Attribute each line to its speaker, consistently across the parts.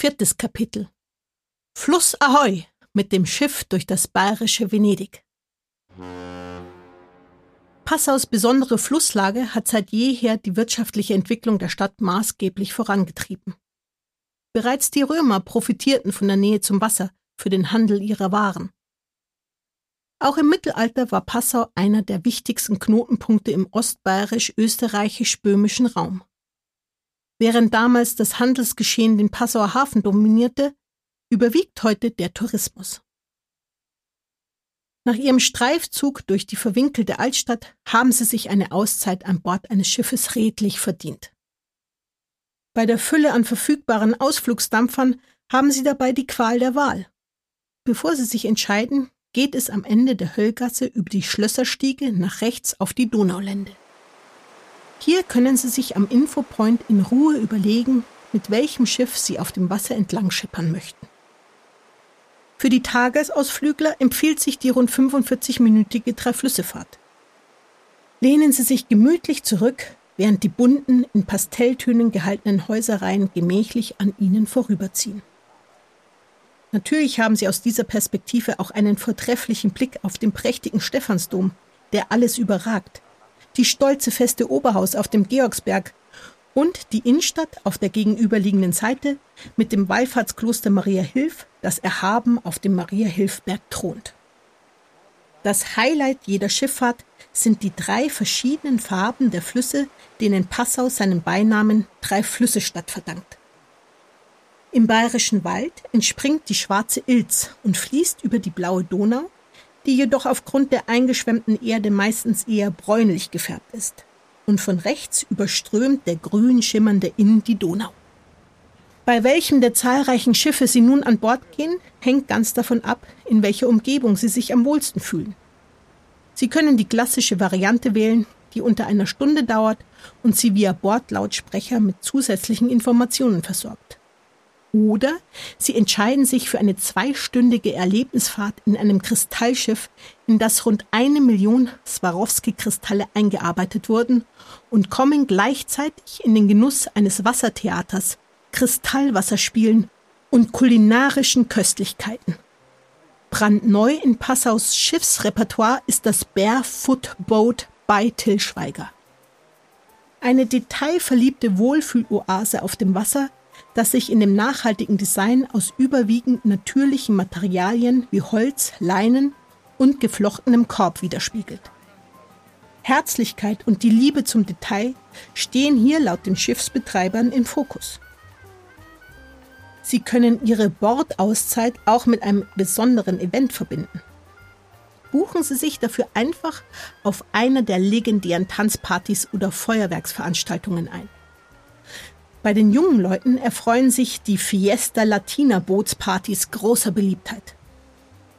Speaker 1: Viertes Kapitel. Fluss Ahoi mit dem Schiff durch das bayerische Venedig. Passaus besondere Flusslage hat seit jeher die wirtschaftliche Entwicklung der Stadt maßgeblich vorangetrieben. Bereits die Römer profitierten von der Nähe zum Wasser für den Handel ihrer Waren. Auch im Mittelalter war Passau einer der wichtigsten Knotenpunkte im ostbayerisch-österreichisch-böhmischen Raum. Während damals das Handelsgeschehen den Passauer Hafen dominierte, überwiegt heute der Tourismus. Nach ihrem Streifzug durch die verwinkelte Altstadt haben sie sich eine Auszeit an Bord eines Schiffes redlich verdient. Bei der Fülle an verfügbaren Ausflugsdampfern haben sie dabei die Qual der Wahl. Bevor sie sich entscheiden, geht es am Ende der Höllgasse über die Schlösserstiege nach rechts auf die Donaulände. Hier können Sie sich am Infopoint in Ruhe überlegen, mit welchem Schiff Sie auf dem Wasser entlang schippern möchten. Für die Tagesausflügler empfiehlt sich die rund 45-minütige Dreiflüssefahrt. Lehnen Sie sich gemütlich zurück, während die bunten, in Pastelltönen gehaltenen Häuserreihen gemächlich an Ihnen vorüberziehen. Natürlich haben Sie aus dieser Perspektive auch einen vortrefflichen Blick auf den prächtigen Stephansdom, der alles überragt, die stolze feste Oberhaus auf dem Georgsberg und die Innenstadt auf der gegenüberliegenden Seite mit dem Wallfahrtskloster Maria Hilf, das erhaben auf dem Maria Hilfberg thront. Das Highlight jeder Schifffahrt sind die drei verschiedenen Farben der Flüsse, denen Passau seinen Beinamen Drei Flüsse Stadt verdankt. Im Bayerischen Wald entspringt die Schwarze Ilz und fließt über die blaue Donau, die jedoch aufgrund der eingeschwemmten Erde meistens eher bräunlich gefärbt ist. Und von rechts überströmt der grün schimmernde Inn die Donau. Bei welchem der zahlreichen Schiffe Sie nun an Bord gehen, hängt ganz davon ab, in welcher Umgebung Sie sich am wohlsten fühlen. Sie können die klassische Variante wählen, die unter einer Stunde dauert und Sie via Bordlautsprecher mit zusätzlichen Informationen versorgt. Oder sie entscheiden sich für eine zweistündige Erlebnisfahrt in einem Kristallschiff, in das rund eine Million Swarovski-Kristalle eingearbeitet wurden und kommen gleichzeitig in den Genuss eines Wassertheaters, Kristallwasserspielen und kulinarischen Köstlichkeiten. Brandneu in Passaus Schiffsrepertoire ist das Barefoot Boat bei Till Schweiger. Eine detailverliebte Wohlfühloase auf dem Wasser, das sich in dem nachhaltigen Design aus überwiegend natürlichen Materialien wie Holz, Leinen und geflochtenem Korb widerspiegelt. Herzlichkeit und die Liebe zum Detail stehen hier laut den Schiffsbetreibern im Fokus. Sie können Ihre Bordauszeit auch mit einem besonderen Event verbinden. Buchen Sie sich dafür einfach auf einer der legendären Tanzpartys oder Feuerwerksveranstaltungen ein. Bei den jungen Leuten erfreuen sich die Fiesta Latina Bootspartys großer Beliebtheit.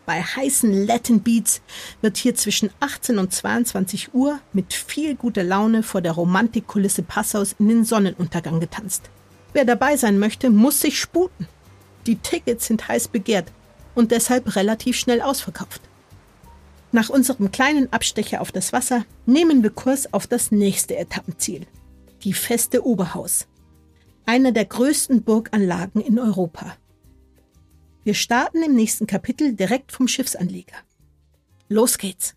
Speaker 1: Bei heißen Latin Beats wird hier zwischen 18 und 22 Uhr mit viel guter Laune vor der Romantikkulisse Passaus in den Sonnenuntergang getanzt. Wer dabei sein möchte, muss sich sputen. Die Tickets sind heiß begehrt und deshalb relativ schnell ausverkauft. Nach unserem kleinen Abstecher auf das Wasser nehmen wir Kurs auf das nächste Etappenziel, die Feste Oberhaus einer der größten Burganlagen in Europa. Wir starten im nächsten Kapitel direkt vom Schiffsanleger. Los geht's!